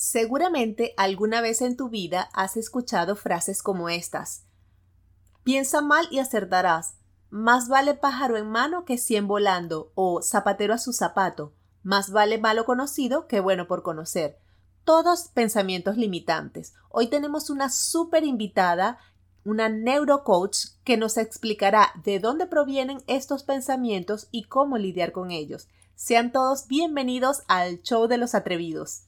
Seguramente alguna vez en tu vida has escuchado frases como estas. Piensa mal y acertarás. Más vale pájaro en mano que cien volando o zapatero a su zapato. Más vale malo conocido que bueno por conocer. Todos pensamientos limitantes. Hoy tenemos una súper invitada, una neurocoach, que nos explicará de dónde provienen estos pensamientos y cómo lidiar con ellos. Sean todos bienvenidos al Show de los Atrevidos.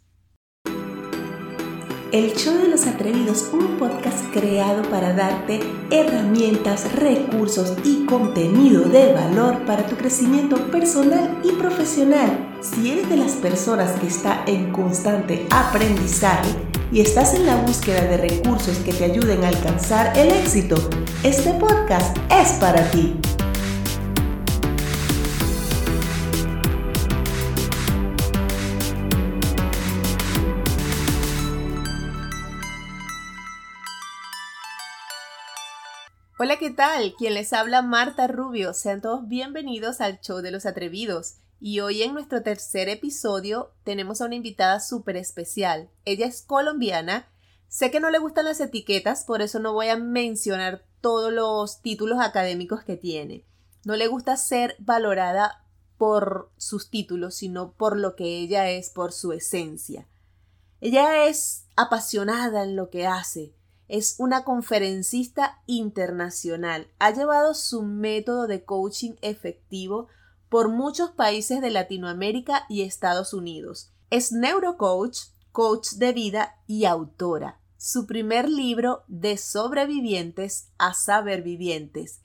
El Show de los Atrevidos, un podcast creado para darte herramientas, recursos y contenido de valor para tu crecimiento personal y profesional. Si eres de las personas que está en constante aprendizaje y estás en la búsqueda de recursos que te ayuden a alcanzar el éxito, este podcast es para ti. Hola, ¿qué tal? Quien les habla Marta Rubio. Sean todos bienvenidos al Show de los Atrevidos. Y hoy en nuestro tercer episodio tenemos a una invitada súper especial. Ella es colombiana. Sé que no le gustan las etiquetas, por eso no voy a mencionar todos los títulos académicos que tiene. No le gusta ser valorada por sus títulos, sino por lo que ella es, por su esencia. Ella es apasionada en lo que hace, es una conferencista internacional. Ha llevado su método de coaching efectivo por muchos países de Latinoamérica y Estados Unidos. Es neurocoach, coach de vida y autora. Su primer libro, De sobrevivientes a saber vivientes.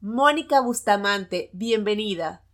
Mónica Bustamante, bienvenida.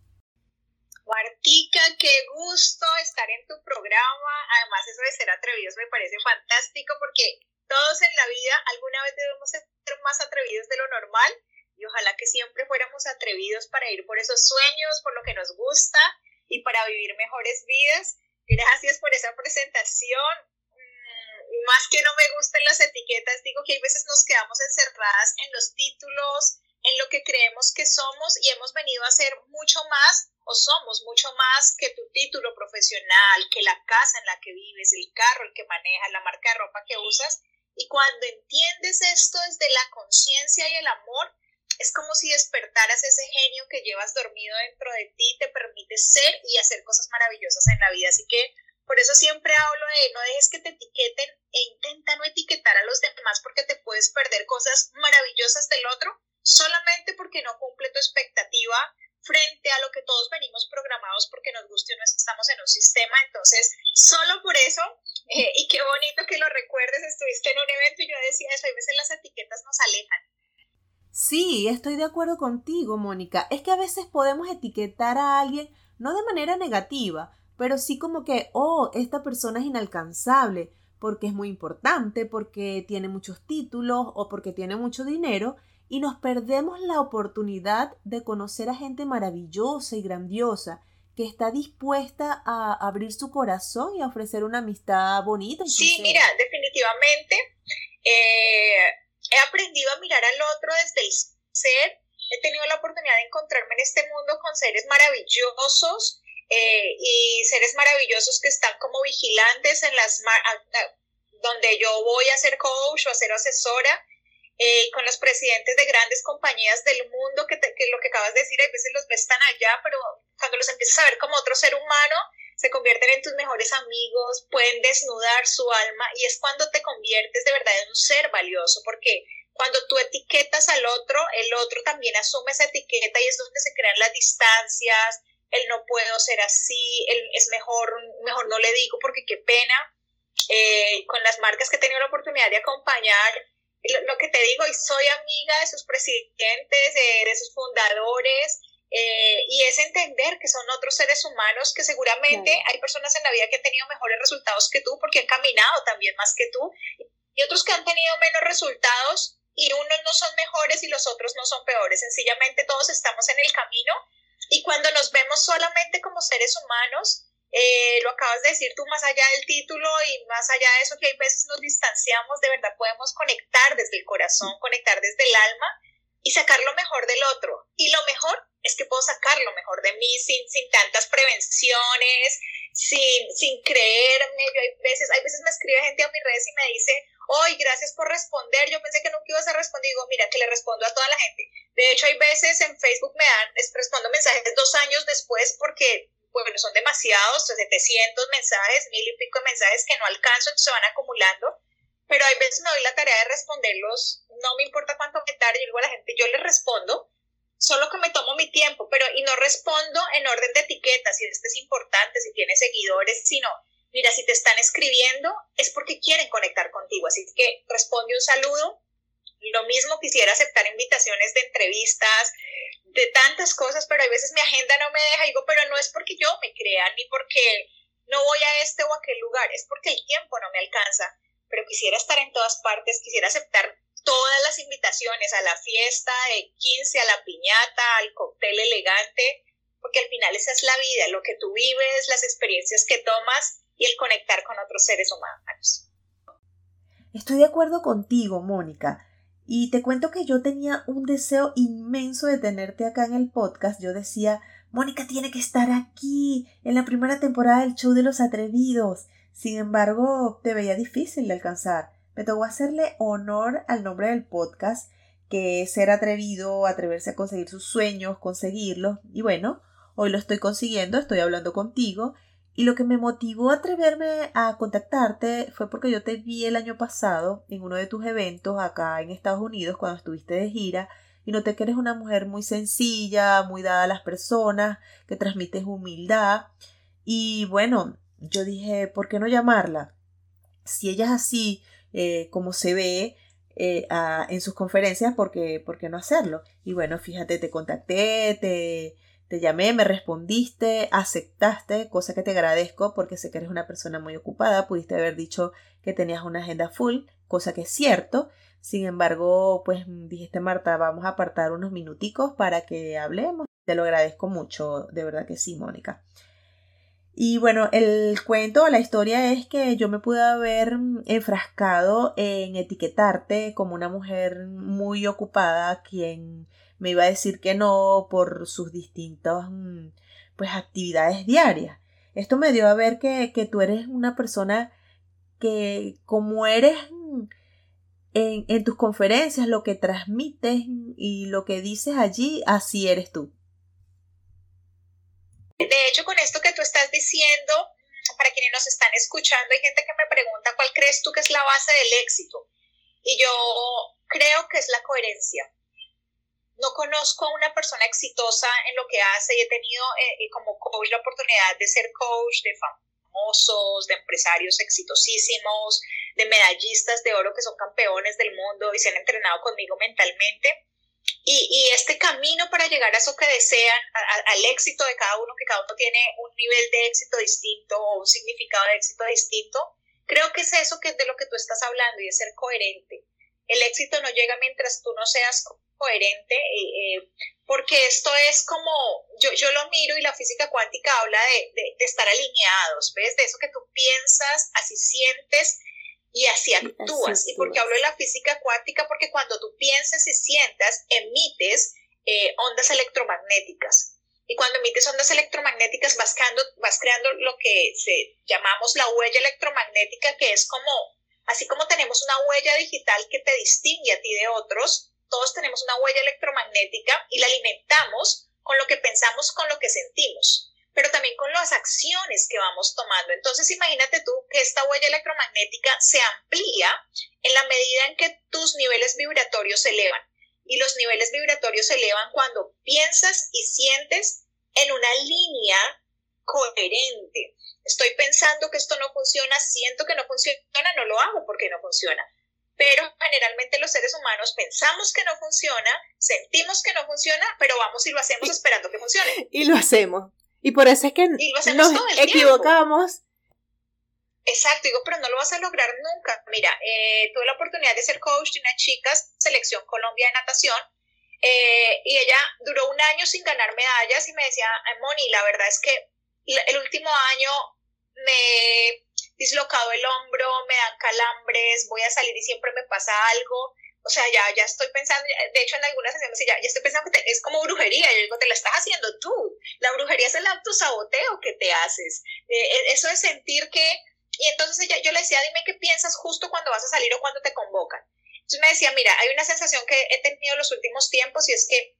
Martica, qué gusto estar en tu programa. Además, eso de ser atrevidos me parece fantástico porque todos en la vida alguna vez debemos ser más atrevidos de lo normal y ojalá que siempre fuéramos atrevidos para ir por esos sueños, por lo que nos gusta y para vivir mejores vidas. Gracias por esa presentación. Mm, más que no me gusten las etiquetas, digo que hay veces nos quedamos encerradas en los títulos, en lo que creemos que somos y hemos venido a ser mucho más o somos mucho más que tu título profesional, que la casa en la que vives, el carro el que manejas, la marca de ropa que usas y cuando entiendes esto desde la conciencia y el amor, es como si despertaras ese genio que llevas dormido dentro de ti, te permite ser y hacer cosas maravillosas en la vida. Así que por eso siempre hablo de no dejes que te etiqueten e intenta no etiquetar a los demás porque te puedes perder cosas maravillosas del otro solamente porque no cumple tu expectativa frente a lo que todos venimos programados porque nos guste o no estamos en un sistema. Entonces, solo por eso, eh, y qué bonito que lo recuerdes, estuviste en un evento y yo decía eso, hay veces las etiquetas nos alejan. Sí, estoy de acuerdo contigo, Mónica. Es que a veces podemos etiquetar a alguien no de manera negativa, pero sí como que, oh, esta persona es inalcanzable porque es muy importante, porque tiene muchos títulos o porque tiene mucho dinero y nos perdemos la oportunidad de conocer a gente maravillosa y grandiosa que está dispuesta a abrir su corazón y a ofrecer una amistad bonita. sí, mira, definitivamente eh, he aprendido a mirar al otro desde el ser. He tenido la oportunidad de encontrarme en este mundo con seres maravillosos eh, y seres maravillosos que están como vigilantes en las donde yo voy a ser coach o a ser asesora eh, con los presidentes de grandes compañías del mundo, que, lo que acabas de decir, a veces los ves tan allá, pero cuando los empiezas a ver como otro ser humano, se convierten en tus mejores amigos, pueden desnudar su alma y es cuando te conviertes de verdad en un ser valioso, porque cuando tú etiquetas al otro, el otro también asume esa etiqueta y es donde se crean las distancias, el no puedo ser así, el es mejor, mejor no le digo porque qué pena. Eh, con las marcas que he tenido la oportunidad de acompañar, lo, que te digo, y soy amiga de sus presidentes, de, sus fundadores, eh, y es entender que son otros seres humanos que seguramente hay personas en la vida que han tenido mejores resultados que tú porque han caminado también más que tú, y otros que han tenido menos resultados y unos no son mejores y los otros no son peores, sencillamente todos estamos en el camino y cuando nos vemos solamente como seres humanos, eh, lo acabas de decir tú más allá del título y más allá de eso que hay veces nos distanciamos, de verdad podemos conectar desde el corazón, conectar desde el alma y sacar lo mejor del otro. Y lo mejor es que puedo sacar lo mejor de mí sin, sin tantas prevenciones, sin, sin creerme. Yo hay veces, hay veces me escribe gente a mis redes y me dice, hoy gracias por responder, yo pensé que nunca ibas a responder, digo, mira, que le respondo a toda la gente. De hecho, hay veces en Facebook me dan, respondo mensajes dos años después porque, bueno, son demasiados, 700 mensajes, mil y pico de mensajes que no alcanzo, se van acumulando, pero hay veces me doy la tarea de responderlos, no me importa cuánto me tarde, yo digo a la gente, yo les respondo, solo que me tomo mi tiempo, pero y no respondo en orden de etiqueta, si este es importante, si tiene seguidores, sino, mira, si te están escribiendo es porque quieren conectar contigo, así que responde un saludo. Lo mismo quisiera aceptar invitaciones de entrevistas, de tantas cosas, pero a veces mi agenda no me deja, digo, pero no es porque yo me crea, ni porque no voy a este o aquel lugar, es porque el tiempo no me alcanza, pero quisiera estar en todas partes, quisiera aceptar todas las invitaciones a la fiesta de 15, a la piñata, al cóctel elegante, porque al final esa es la vida, lo que tú vives, las experiencias que tomas y el conectar con otros seres humanos. Estoy de acuerdo contigo, Mónica. Y te cuento que yo tenía un deseo inmenso de tenerte acá en el podcast. Yo decía, Mónica tiene que estar aquí en la primera temporada del show de los atrevidos. Sin embargo, te veía difícil de alcanzar me tocó hacerle honor al nombre del podcast, que es ser atrevido, atreverse a conseguir sus sueños, conseguirlos. Y bueno, hoy lo estoy consiguiendo, estoy hablando contigo. Y lo que me motivó a atreverme a contactarte fue porque yo te vi el año pasado en uno de tus eventos acá en Estados Unidos cuando estuviste de gira y noté que eres una mujer muy sencilla, muy dada a las personas, que transmites humildad. Y bueno, yo dije, ¿por qué no llamarla? Si ella es así, eh, como se ve eh, en sus conferencias, porque, ¿por qué no hacerlo? Y bueno, fíjate, te contacté, te, te llamé, me respondiste, aceptaste, cosa que te agradezco porque sé que eres una persona muy ocupada, pudiste haber dicho que tenías una agenda full, cosa que es cierto. Sin embargo, pues dijiste Marta, vamos a apartar unos minuticos para que hablemos. Te lo agradezco mucho, de verdad que sí, Mónica. Y bueno, el cuento, la historia es que yo me pude haber enfrascado en etiquetarte como una mujer muy ocupada, quien me iba a decir que no por sus distintas mm, pues actividades diarias. Esto me dio a ver que, que tú eres una persona que como eres en, en tus conferencias, lo que transmites y lo que dices allí, así eres tú. De hecho, con esto que tú estás diciendo, para quienes nos están escuchando, hay gente que me pregunta cuál crees tú que es la base del éxito. Y yo creo que es la coherencia. No conozco a una persona exitosa en lo que hace y he tenido eh, como coach la oportunidad de ser coach de famosos, de empresarios exitosísimos, de medallistas de oro que son campeones del mundo y se han entrenado conmigo mentalmente y, este camino para llegar a eso que desean, al éxito de cada uno, que cada uno tiene un nivel de éxito distinto o un significado de éxito distinto, creo que es eso que es de lo que tú estás hablando y es ser coherente. El éxito no llega mientras tú no seas coherente, eh, eh, porque esto es como, yo, yo lo miro y la física cuántica habla de, de, de estar alineados, ¿ves? De eso que tú piensas, así sientes y así actúas. ¿Y por qué hablo de la física cuántica? Porque cuando tú piensas y sientas, emites eh, ondas electromagnéticas. Y cuando emites ondas electromagnéticas vas creando, vas creando lo que se, llamamos la huella electromagnética, que es como, así como tenemos una huella digital que te distingue a ti de otros, todos tenemos una huella electromagnética y la alimentamos con lo que pensamos, con lo que sentimos pero también con las acciones que vamos tomando. Entonces, imagínate tú que esta huella electromagnética se amplía en la medida en que tus niveles vibratorios se elevan. Y los niveles vibratorios se elevan cuando piensas y sientes en una línea coherente. Estoy pensando que esto no funciona, siento que no funciona, no lo hago porque no funciona. Pero generalmente los seres humanos pensamos que no funciona, sentimos que no funciona, pero vamos y lo hacemos esperando que funcione. Y lo hacemos. Y por eso es que nos equivocamos. Exacto, digo, pero no lo vas a lograr nunca. Mira, eh, tuve la oportunidad de ser coach de una chica, selección Colombia de natación, eh, y ella duró un año sin ganar medallas y me decía, Moni, la verdad es que el último año me he dislocado el hombro, me dan calambres, voy a salir y siempre me pasa algo, O sea, ya, ya estoy pensando, de hecho en algunas sesiones ya, ya estoy pensando que es como brujería, yo digo, te la estás haciendo tú. La brujería es el autosaboteo que te haces. Eh, e, eso es sentir que, y entonces ella, yo le decía, dime qué piensas justo cuando vas a salir o cuando te convocan. Entonces me decía, mira, hay una sensación que he tenido los últimos tiempos y es que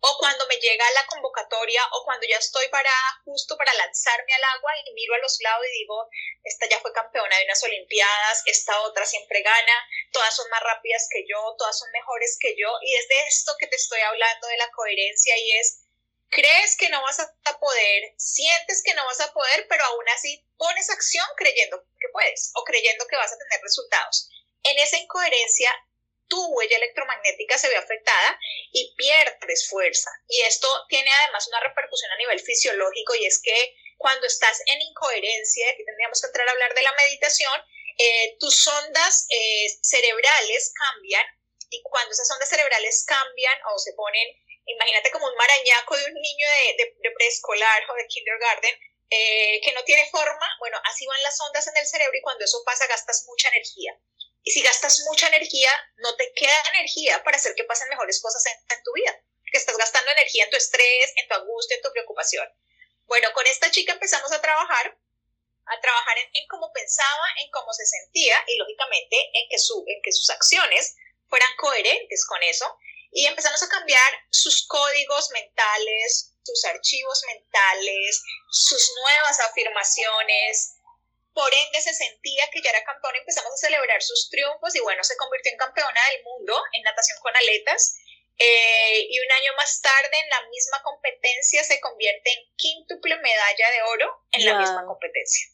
o cuando me llega la convocatoria o cuando ya estoy para justo para lanzarme al agua y miro a los lados y digo, esta ya fue campeona de unas olimpiadas, esta otra siempre gana, todas son más rápidas que yo, todas son mejores que yo y es de esto que te estoy hablando de la coherencia y es crees que no vas a poder, sientes que no vas a poder, pero aún así pones acción creyendo que puedes o creyendo que vas a tener resultados. En esa incoherencia tu huella electromagnética se ve afectada y pierdes fuerza. Y esto tiene además una repercusión a nivel fisiológico y es que cuando estás en incoherencia, aquí tendríamos que entrar a hablar de la meditación, eh, tus ondas eh, cerebrales cambian y cuando esas ondas cerebrales cambian o se ponen, imagínate como un marañaco de un niño de, preescolar o de kindergarten, eh, que no tiene forma, bueno, así van las ondas en el cerebro y cuando eso pasa gastas mucha energía. Y si gastas mucha energía, no te queda energía para hacer que pasen mejores cosas en, tu vida, que estás gastando energía en tu estrés, en tu angustia, en tu preocupación. Bueno, con esta chica empezamos a trabajar, a trabajar en, cómo pensaba, en cómo se sentía y lógicamente en que, su, en que sus acciones fueran coherentes con eso. Y empezamos a cambiar sus códigos mentales, sus archivos mentales, sus nuevas afirmaciones, por ende se sentía que ya era campeona, empezamos a celebrar sus triunfos y bueno, se convirtió en campeona del mundo en natación con aletas. Eh, y un año más tarde en la misma competencia se convierte en quíntuple medalla de oro en la misma competencia.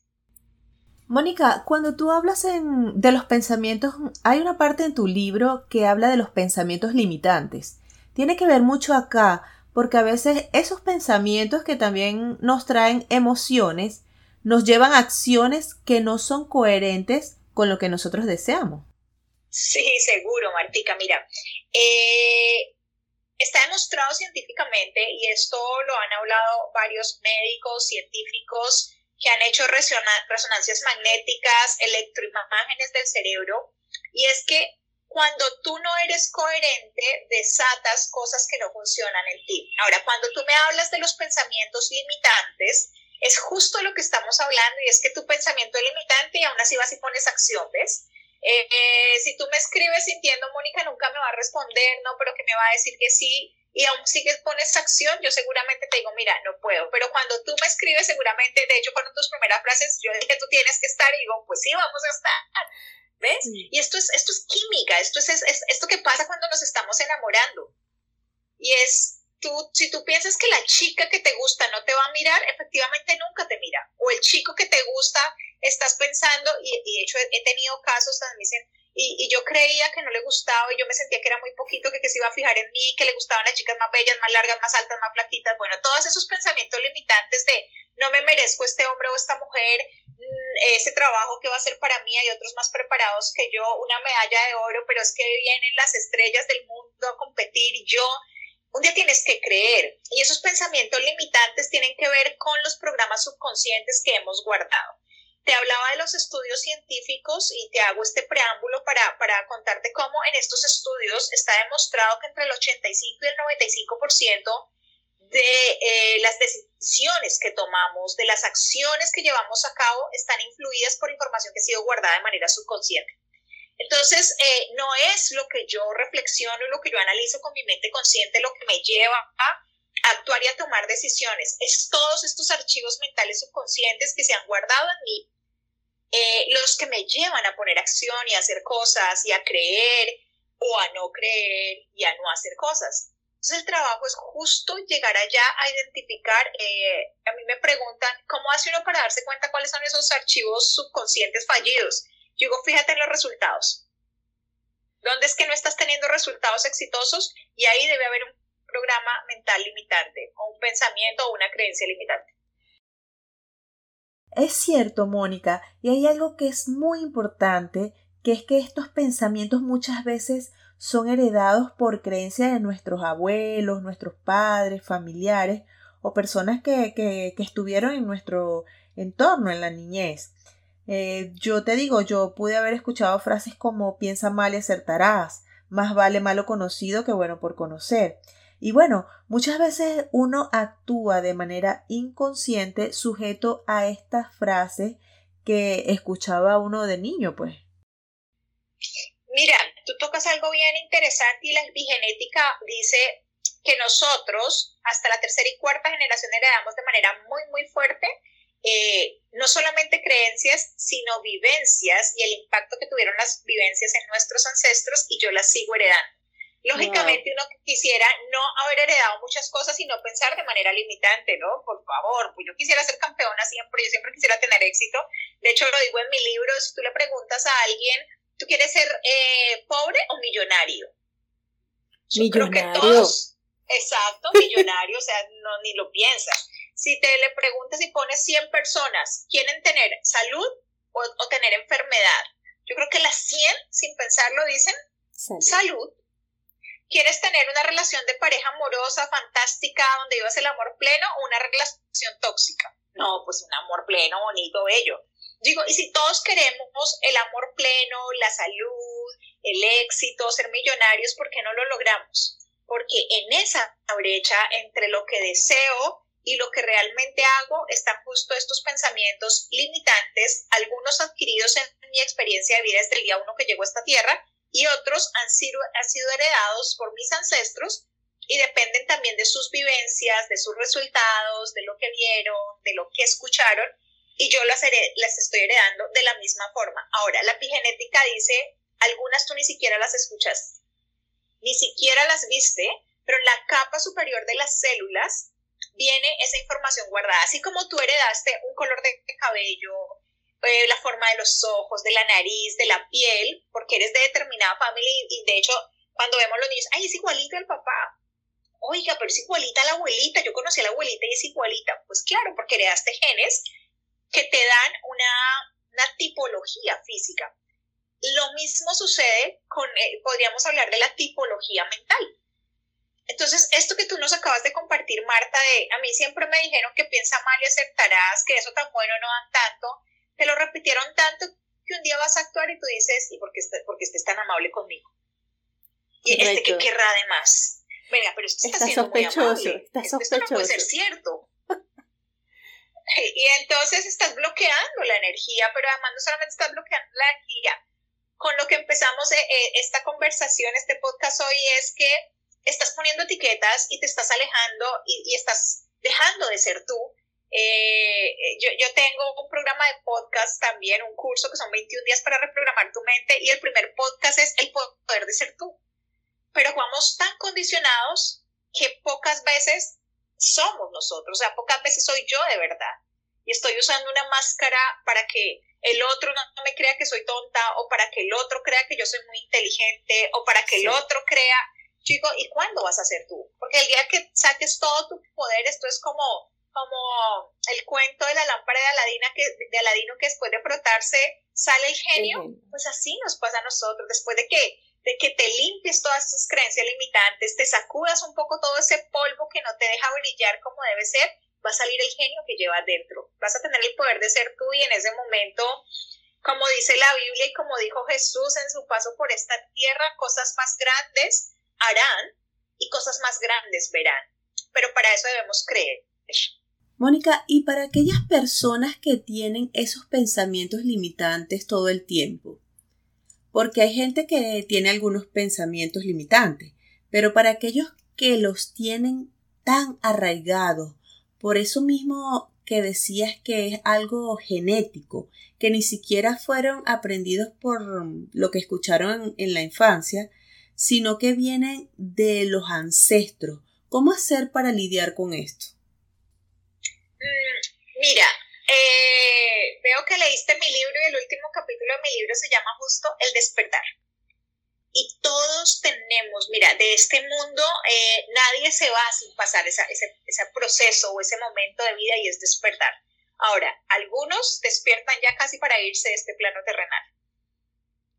Mónica, cuando tú hablas de los pensamientos, hay una parte en tu libro que habla de los pensamientos limitantes. Tiene que ver mucho acá, porque a veces esos pensamientos que también nos traen emociones, nos llevan a acciones que no son coherentes con lo que nosotros deseamos. Sí, seguro, Martica. Mira, eh, está demostrado científicamente, y esto lo han hablado varios médicos, científicos, que han hecho resonancias magnéticas, electroimágenes del cerebro, y es que cuando tú no eres coherente, desatas cosas que no funcionan en ti. Ahora, cuando tú me hablas de los pensamientos limitantes, es justo lo que estamos hablando y es que tu pensamiento es limitante y aún así vas y pones acción, ¿ves? Eh, eh, si tú me escribes sintiendo, Mónica nunca me va a responder, no, pero que me va a decir que sí, y aún sigues pones acción, yo seguramente te digo, mira, no puedo. Pero cuando tú me escribes, seguramente, de hecho, fueron tus primeras frases, yo dije, tú tienes que estar, y digo, pues sí, vamos a estar. ¿Ves? Y esto es, esto es química, esto es, es esto que pasa cuando nos estamos enamorando. Y es tú, si tú piensas que la chica que te gusta no te va a mirar, efectivamente nunca te mira. O el chico que te gusta, estás pensando, y, de hecho he, tenido casos donde me dicen, y, yo creía que no le gustaba y yo me sentía que era muy poquito, que, que se iba a fijar en mí, que le gustaban las chicas más bellas, más largas, más altas, más flaquitas. Bueno, todos esos pensamientos limitantes de no me merezco este hombre o esta mujer, mm, ese trabajo que va a ser para mí, hay otros más preparados que yo, una medalla de oro, pero es que vienen las estrellas del mundo a competir y yo un día tienes que creer y esos pensamientos limitantes tienen que ver con los programas subconscientes que hemos guardado. Te hablaba de los estudios científicos y te hago este preámbulo para, para contarte cómo en estos estudios está demostrado que entre el 85 y el 95% de eh, las decisiones que tomamos, de las acciones que llevamos a cabo, están influidas por información que ha sido guardada de manera subconsciente. Entonces, eh, no es lo que yo reflexiono, lo que yo analizo con mi mente consciente, lo que me lleva a actuar y a tomar decisiones. Es todos estos archivos mentales subconscientes que se han guardado en mí, eh, los que me llevan a poner acción y a hacer cosas y a creer o a no creer y a no hacer cosas. Entonces el trabajo es justo llegar allá a identificar, eh, a mí me preguntan, ¿cómo hace uno para darse cuenta cuáles son esos archivos subconscientes fallidos? Yo fíjate en los resultados. ¿Dónde es que no estás teniendo resultados exitosos? Y ahí debe haber un programa mental limitante, o un pensamiento o una creencia limitante. Es cierto, Mónica, y hay algo que es muy importante, que es que estos pensamientos muchas veces son heredados por creencias de nuestros abuelos, nuestros padres, familiares o personas que estuvieron en nuestro entorno en la niñez. Eh, yo te digo, yo pude haber escuchado frases como piensa mal y acertarás, más vale malo conocido que bueno por conocer. Y bueno, muchas veces uno actúa de manera inconsciente sujeto a estas frases que escuchaba uno de niño, pues. Mira, tú tocas algo bien interesante y la epigenética dice que nosotros hasta la tercera y cuarta generación heredamos de manera muy, muy fuerte eh, no solamente creencias, sino vivencias y el impacto que tuvieron las vivencias en nuestros ancestros y yo las sigo heredando. Lógicamente uno quisiera no haber heredado muchas cosas y no pensar de manera limitante, ¿no? Por favor, pues yo quisiera ser campeona siempre, yo siempre quisiera tener éxito. De hecho, lo digo en mi libro, si tú le preguntas a alguien, ¿tú quieres ser eh, pobre o millonario? millonario. exacto, millonario, o sea, no, ni lo piensas. Si te le preguntas y pones 100 personas, ¿quieren tener salud o, tener enfermedad? Yo creo que las 100, sin pensarlo, dicen salud. ¿Quieres tener una relación de pareja amorosa, fantástica, donde vivas el amor pleno o una relación tóxica? No, pues un amor pleno, bonito, bello. Digo, y si todos queremos el amor pleno, la salud, el éxito, ser millonarios, ¿por qué no lo logramos? Porque en esa brecha entre lo que deseo y lo que realmente hago están justo estos pensamientos limitantes, algunos adquiridos en mi experiencia de vida desde el día uno que llegó a esta tierra y otros han sido, han sido heredados por mis ancestros y dependen también de sus vivencias, de sus resultados, de lo que vieron, de lo que escucharon y yo las, estoy heredando de la misma forma. Ahora, la epigenética dice, algunas tú ni siquiera las escuchas, ni siquiera las viste, pero la capa superior de las células viene esa información guardada. Así como tú heredaste un color de cabello, eh, la forma de los ojos, de la nariz, de la piel, porque eres de determinada familia y, de hecho cuando vemos los niños, ay, es igualito el papá. Oiga, pero es igualita la abuelita. Yo conocí a la abuelita y es igualita. Pues claro, porque heredaste genes que te dan una, una tipología física. Lo mismo sucede con, eh, podríamos hablar de la tipología mental. Entonces, esto que tú nos acabas de compartir, Marta, de a mí siempre me dijeron que piensa mal y aceptarás, que eso tan bueno no dan tanto, te lo repitieron tanto que un día vas a actuar y tú dices, ¿y por qué, porque estés tan amable conmigo? Y este que querrá además. Venga, pero esto está, siendo sospechoso, muy amable. Está sospechoso. Esto no puede ser cierto. y entonces estás bloqueando la energía, pero además no solamente estás bloqueando la energía, con lo que empezamos eh, eh, esta conversación, este podcast hoy es que estás poniendo etiquetas y te estás alejando y, estás dejando de ser tú. Eh, yo, yo, tengo un programa de podcast también, un curso que son 21 días para reprogramar tu mente y el primer podcast es el poder de ser tú. Pero vamos tan condicionados que pocas veces somos nosotros, o sea, pocas veces soy yo de verdad. Y estoy usando una máscara para que el otro no, me crea que soy tonta o para que el otro crea que yo soy muy inteligente o para que el otro crea chico, ¿y cuándo vas a ser tú? Porque el día que saques todo tu poder, esto es como, como el cuento de la lámpara de, Aladina que, de Aladino que después de frotarse sale el genio, pues así nos pasa a nosotros, después de que, de que te limpies todas esas creencias limitantes, te sacudas un poco todo ese polvo que no te deja brillar como debe ser, va a salir el genio que llevas dentro, vas a tener el poder de ser tú y en ese momento como dice la Biblia y como dijo Jesús en su paso por esta tierra, cosas más grandes harán y cosas más grandes verán. Pero para eso debemos creer. Mónica, y para aquellas personas que tienen esos pensamientos limitantes todo el tiempo, porque hay gente que tiene algunos pensamientos limitantes, pero para aquellos que los tienen tan arraigados, por eso mismo que decías que es algo genético, que ni siquiera fueron aprendidos por lo que escucharon en la infancia, sino que vienen de los ancestros. ¿Cómo hacer para lidiar con esto? Mm, mira, eh, veo que leíste mi libro y el último capítulo de mi libro se llama justo El despertar. Y todos tenemos, mira, de este mundo eh, nadie se va sin pasar ese, ese proceso o ese momento de vida y es despertar. Ahora, algunos despiertan ya casi para irse de este plano terrenal.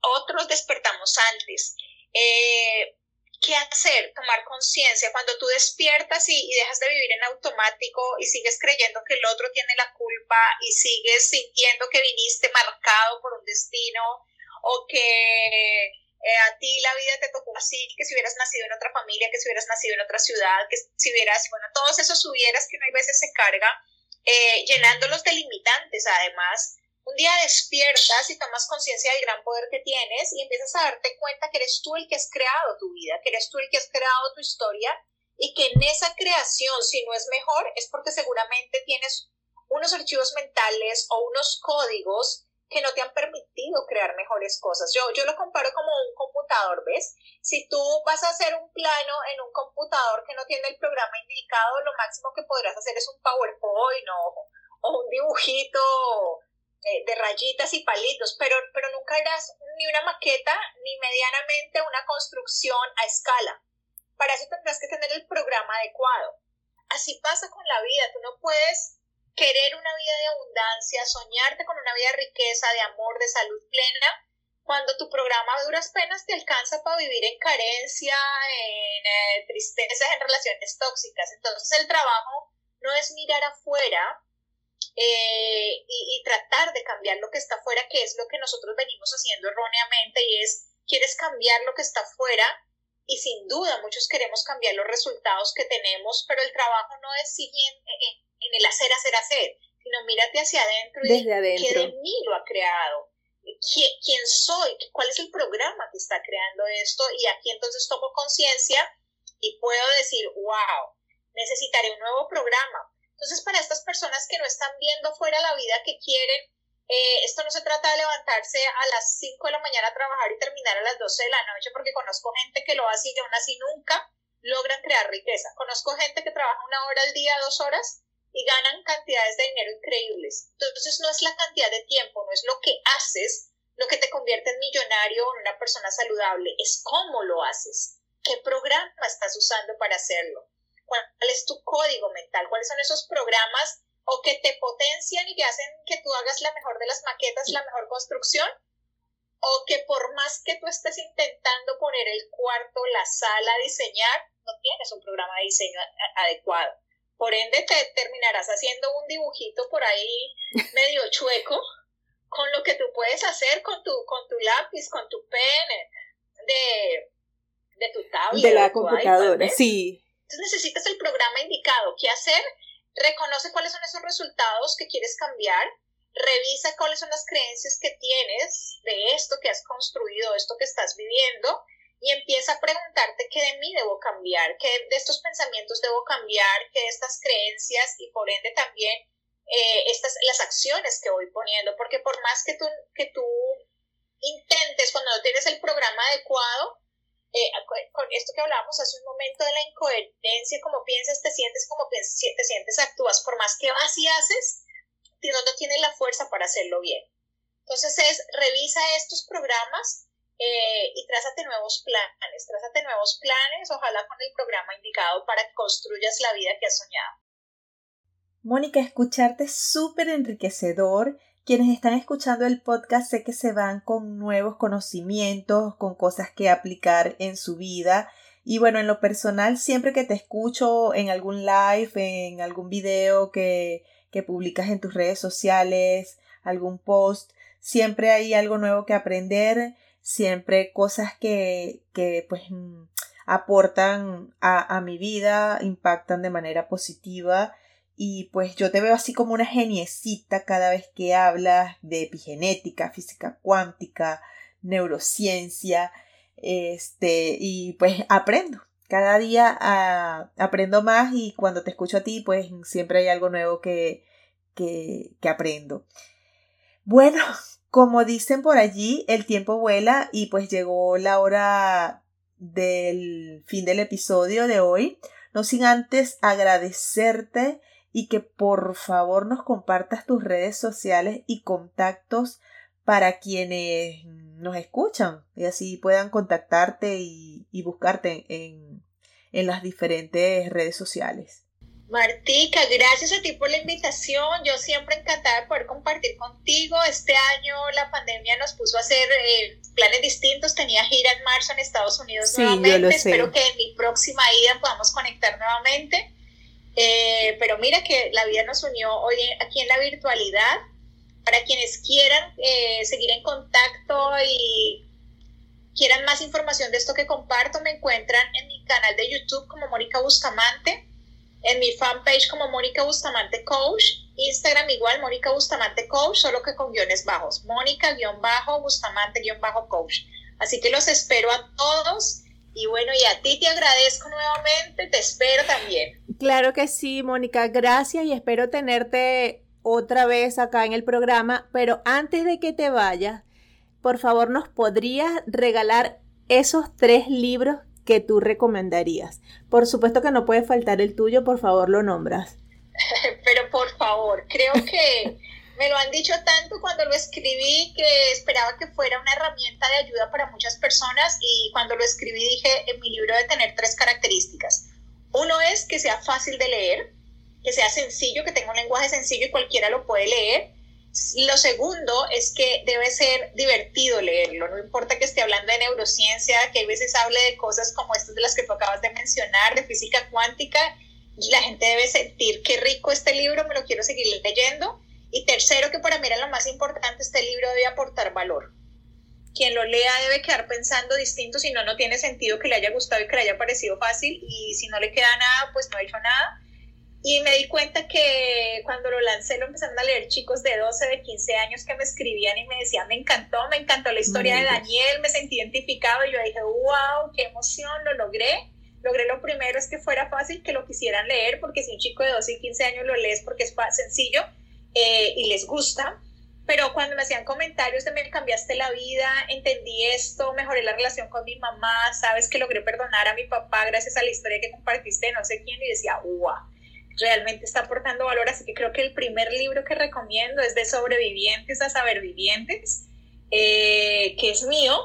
Otros despertamos antes eh, ¿Qué hacer? Tomar conciencia. Cuando tú despiertas y, dejas de vivir en automático y sigues creyendo que el otro tiene la culpa y sigues sintiendo que viniste marcado por un destino o que eh, a ti la vida te tocó así, que si hubieras nacido en otra familia, que si hubieras nacido en otra ciudad, que si hubieras, bueno, todos esos hubieras que uno a veces se carga, eh, llenándolos de limitantes además. Un día despiertas y tomas conciencia del gran poder que tienes y empiezas a darte cuenta que eres tú el que has creado tu vida, que eres tú el que has creado tu historia y que en esa creación, si no es mejor, es porque seguramente tienes unos archivos mentales o unos códigos que no te han permitido crear mejores cosas. Yo, yo lo comparo como un computador, ¿ves? Si tú vas a hacer un plano en un computador que no tiene el programa indicado, lo máximo que podrás hacer es un PowerPoint o, o un dibujito eh, de rayitas y palitos, pero, pero nunca harás ni una maqueta ni medianamente una construcción a escala. Para eso tendrás que tener el programa adecuado. Así pasa con la vida, tú no puedes querer una vida de abundancia, soñarte con una vida de riqueza, de amor, de salud plena, cuando tu programa a duras penas te alcanza para vivir en carencia, en eh, tristezas, en relaciones tóxicas. Entonces el trabajo no es mirar afuera eh, y, y, tratar de cambiar lo que está afuera, que es lo que nosotros venimos haciendo erróneamente, y es, quieres cambiar lo que está afuera, y sin duda muchos queremos cambiar los resultados que tenemos, pero el trabajo no es siguiente, eh, en el hacer, hacer, hacer, sino mírate hacia adentro y Desde adentro. qué de mí lo ha creado. ¿Quién, ¿Quién soy? ¿Cuál es el programa que está creando esto? Y aquí entonces tomo conciencia y puedo decir, wow, necesitaré un nuevo programa. Entonces, para estas personas que no están viendo fuera la vida que quieren, eh, esto no se trata de levantarse a las 5 de la mañana a trabajar y terminar a las 12 de la noche, porque conozco gente que lo hace y aún así nunca logran crear riqueza. Conozco gente que trabaja una hora al día, dos horas, y ganan cantidades de dinero increíbles. Entonces no es la cantidad de tiempo, no es lo que haces lo que te convierte en millonario o en una persona saludable, es cómo lo haces, qué programa estás usando para hacerlo, cuál es tu código mental, cuáles son esos programas o que te potencian y que hacen que tú hagas la mejor de las maquetas, la mejor construcción, o que por más que tú estés intentando poner el cuarto, la sala diseñar, no tienes un programa de diseño adecuado. Por ende, te terminarás haciendo un dibujito por ahí medio chueco con lo que tú puedes hacer con tu, con tu lápiz, con tu pen, de, de tu tablet. De la computadora, sí. Entonces necesitas el programa indicado. ¿Qué hacer? Reconoce cuáles son esos resultados que quieres cambiar. Revisa cuáles son las creencias que tienes de esto que has construido, esto que estás viviendo y empieza a preguntarte qué de mí debo cambiar, qué de estos pensamientos debo cambiar, qué de estas creencias y por ende también eh, estas, las acciones que voy poniendo, porque por más que tú, que tú intentes cuando no tienes el programa adecuado, eh, con esto que hablábamos hace un momento de la incoherencia, como piensas, te sientes, como te sientes, actúas, por más que vas y haces, no tienes la fuerza para hacerlo bien. Entonces es, revisa estos programas eh, y trázate nuevos planes, trázate nuevos planes, ojalá con el programa indicado para que construyas la vida que has soñado. Mónica, escucharte es súper enriquecedor. Quienes están escuchando el podcast sé que se van con nuevos conocimientos, con cosas que aplicar en su vida. Y bueno, en lo personal, siempre que te escucho en algún live, en algún video que, que publicas en tus redes sociales, algún post, siempre hay algo nuevo que aprender siempre cosas que, que pues mm, aportan a, a, mi vida, impactan de manera positiva y pues yo te veo así como una geniecita cada vez que hablas de epigenética, física cuántica, neurociencia, este, y pues aprendo. Cada día ah, aprendo más y cuando te escucho a ti, pues siempre hay algo nuevo que, que, que aprendo. Bueno, como dicen por allí, el tiempo vuela y pues llegó la hora del fin del episodio de hoy. No sin antes agradecerte y que por favor nos compartas tus redes sociales y contactos para quienes nos escuchan y así puedan contactarte y, buscarte en, en las diferentes redes sociales. Martica, gracias a ti por la invitación. Yo siempre encantada de poder compartir contigo. Este año la pandemia nos puso a hacer eh, planes distintos. Tenía gira en marzo en Estados Unidos sí, nuevamente. Espero que en mi próxima ida podamos conectar nuevamente. Eh, pero mira que la vida nos unió hoy aquí en la virtualidad. Para quienes quieran eh, seguir en contacto y quieran más información de esto que comparto, me encuentran en mi canal de YouTube como Mónica Bustamante, en mi fanpage como Mónica Bustamante Coach, Instagram igual Mónica Bustamante Coach, solo que con guiones bajos, Mónica-Bustamante-Coach. Así que los espero a todos y bueno, y a ti te agradezco nuevamente, te espero también. Claro que sí, Mónica, gracias y espero tenerte otra vez acá en el programa, pero antes de que te vayas, por favor, ¿nos podrías regalar esos tres libros que tú recomendarías? Por supuesto que no puede faltar el tuyo, por favor, lo nombras. Pero por favor, creo que me lo han dicho tanto cuando lo escribí que esperaba que fuera una herramienta de ayuda para muchas personas y cuando lo escribí dije en mi libro de tener tres características. Uno es que sea fácil de leer, que sea sencillo, que tenga un lenguaje sencillo y cualquiera lo puede leer lo segundo es que debe ser divertido leerlo, no importa que esté hablando de neurociencia, que a veces hable de cosas como estas de las que tú acabas de mencionar, de física cuántica, la gente debe sentir qué rico este libro, me lo quiero seguir leyendo. Y tercero, que para mí era lo más importante, este libro debe aportar valor. Quien lo lea debe quedar pensando distinto, si no, no tiene sentido que le haya gustado y que le haya parecido fácil, y si no le queda nada, pues no ha hecho nada y me di cuenta que cuando lo lancé lo empezaron a leer chicos de 12, de 15 años que me escribían y me decían, me encantó, me encantó la historia de Daniel, me sentí identificado y yo dije, wow, qué emoción, lo logré. Logré lo primero es que fuera fácil que lo quisieran leer, porque si un chico de 12 y 15 años lo lees porque es sencillo eh, y les gusta, pero cuando me hacían comentarios de me cambiaste la vida, entendí esto, mejoré la relación con mi mamá, sabes que logré perdonar a mi papá gracias a la historia que compartiste no sé quién, y decía, wow realmente está aportando valor, así que creo que el primer libro que recomiendo es de sobrevivientes a sabervivientes, eh, que es mío.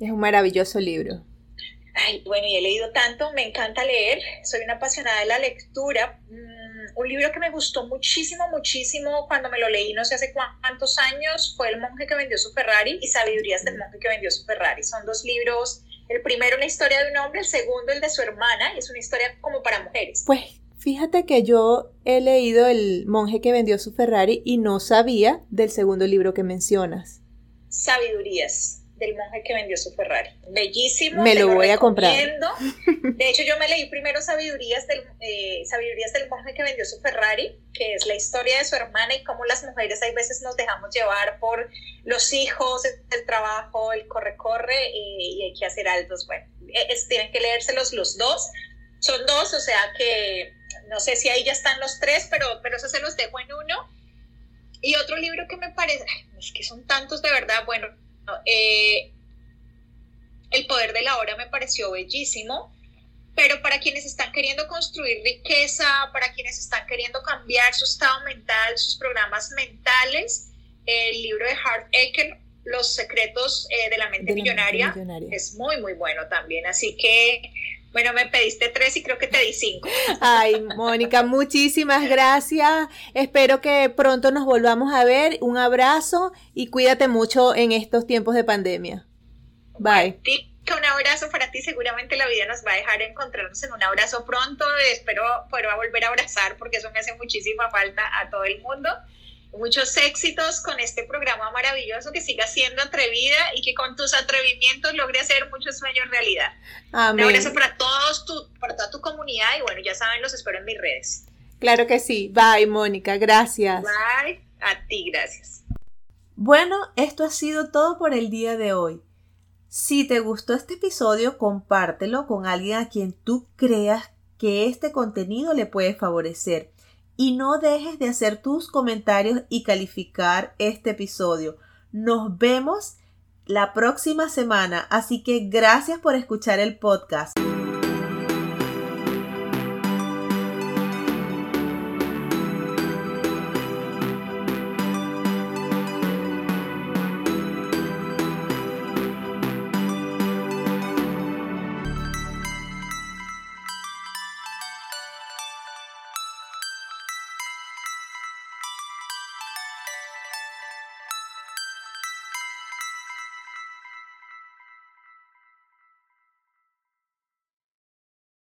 Es un maravilloso libro. Ay, bueno, y he leído tanto, me encanta leer, soy una apasionada de la lectura. Un libro que me gustó muchísimo, muchísimo cuando me lo leí, no sé hace cuántos años, fue El monje que vendió su Ferrari y Sabidurías del monje que vendió su Ferrari. Son dos libros, el primero una historia de un hombre, el segundo el de su hermana, y es una historia como para mujeres. Pues Fíjate que yo he leído El monje que vendió su Ferrari y no sabía del segundo libro que mencionas. Sabidurías del monje que vendió su Ferrari. Bellísimo. Me lo, voy a comprar. De hecho, yo me leí primero Sabidurías del, eh, Sabidurías del monje que vendió su Ferrari, que es la historia de su hermana y cómo las mujeres hay veces nos dejamos llevar por los hijos, el trabajo, el corre-corre y, hay que hacer altos. Bueno, es, tienen que leérselos los dos. Son dos, o sea que no sé si ahí ya están los tres, pero, pero eso se los dejo en uno. Y otro libro que me parece, es que son tantos de verdad, bueno, eh, El poder de la hora me pareció bellísimo, pero para quienes están queriendo construir riqueza, para quienes están queriendo cambiar su estado mental, sus programas mentales, el libro de Hart Ecker, Los secretos eh, de la mente millonaria, es muy, muy bueno también. Así que bueno, me pediste tres y creo que te di cinco. Ay, Mónica, muchísimas gracias. Espero que pronto nos volvamos a ver. Un abrazo y cuídate mucho en estos tiempos de pandemia. Bye. Un abrazo para ti. Seguramente la vida nos va a dejar encontrarnos en un abrazo pronto. Espero poder volver a abrazar porque eso me hace muchísima falta a todo el mundo muchos éxitos con este programa maravilloso, que siga siendo atrevida y que con tus atrevimientos logre hacer muchos sueños realidad. Un abrazo para todos tu, para toda tu comunidad y bueno, ya saben, los espero en mis redes. Claro que sí. Bye, Mónica. Gracias. Bye. A ti, gracias. Bueno, esto ha sido todo por el día de hoy. Si te gustó este episodio, compártelo con alguien a quien tú creas que este contenido le puede favorecer y no dejes de hacer tus comentarios y calificar este episodio. Nos vemos la próxima semana, así que gracias por escuchar el podcast.